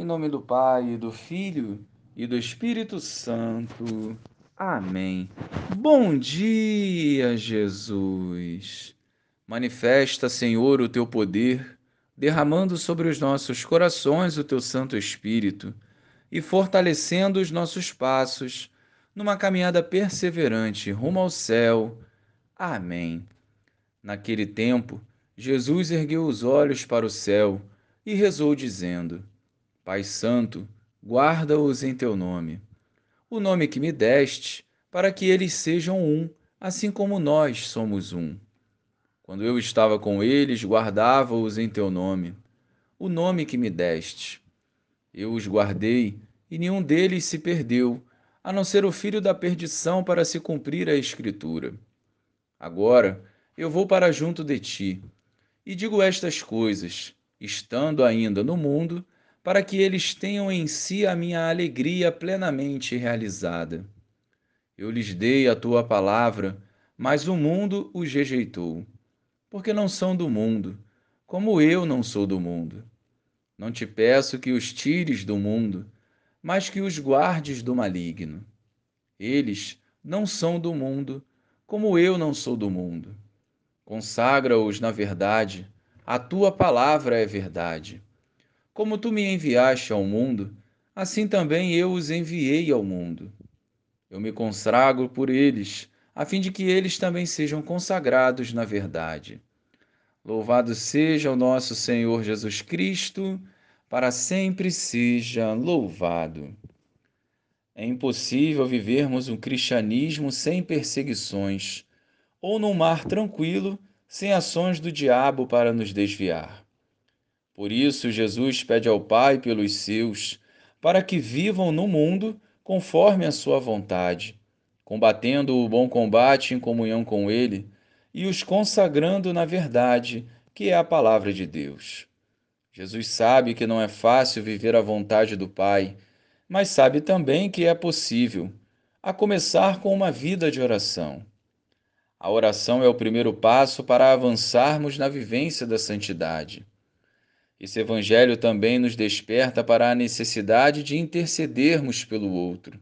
Em nome do Pai, do Filho e do Espírito Santo. Amém. Bom dia, Jesus. Manifesta, Senhor, o teu poder, derramando sobre os nossos corações o teu Santo Espírito e fortalecendo os nossos passos numa caminhada perseverante rumo ao céu. Amém. Naquele tempo, Jesus ergueu os olhos para o céu e rezou, dizendo: Pai Santo, guarda-os em teu nome, o nome que me deste, para que eles sejam um, assim como nós somos um. Quando eu estava com eles, guardava-os em teu nome, o nome que me deste. Eu os guardei, e nenhum deles se perdeu, a não ser o filho da perdição, para se cumprir a Escritura. Agora eu vou para junto de ti, e digo estas coisas, estando ainda no mundo, para que eles tenham em si a minha alegria plenamente realizada. Eu lhes dei a tua palavra, mas o mundo os rejeitou, porque não são do mundo, como eu não sou do mundo. Não te peço que os tires do mundo, mas que os guardes do maligno. Eles não são do mundo, como eu não sou do mundo. Consagra-os na verdade, a tua palavra é verdade. Como tu me enviaste ao mundo, assim também eu os enviei ao mundo. Eu me consagro por eles, a fim de que eles também sejam consagrados na verdade. Louvado seja o nosso Senhor Jesus Cristo, para sempre seja louvado. É impossível vivermos um cristianismo sem perseguições, ou num mar tranquilo, sem ações do diabo para nos desviar. Por isso, Jesus pede ao Pai pelos seus, para que vivam no mundo conforme a sua vontade, combatendo o bom combate em comunhão com Ele e os consagrando na verdade, que é a palavra de Deus. Jesus sabe que não é fácil viver a vontade do Pai, mas sabe também que é possível, a começar com uma vida de oração. A oração é o primeiro passo para avançarmos na vivência da santidade. Esse Evangelho também nos desperta para a necessidade de intercedermos pelo outro.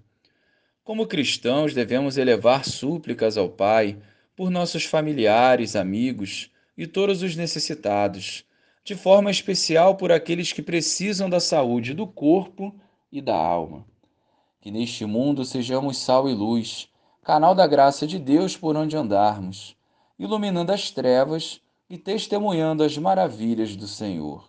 Como cristãos, devemos elevar súplicas ao Pai por nossos familiares, amigos e todos os necessitados, de forma especial por aqueles que precisam da saúde do corpo e da alma. Que neste mundo sejamos sal e luz, canal da graça de Deus por onde andarmos, iluminando as trevas e testemunhando as maravilhas do Senhor.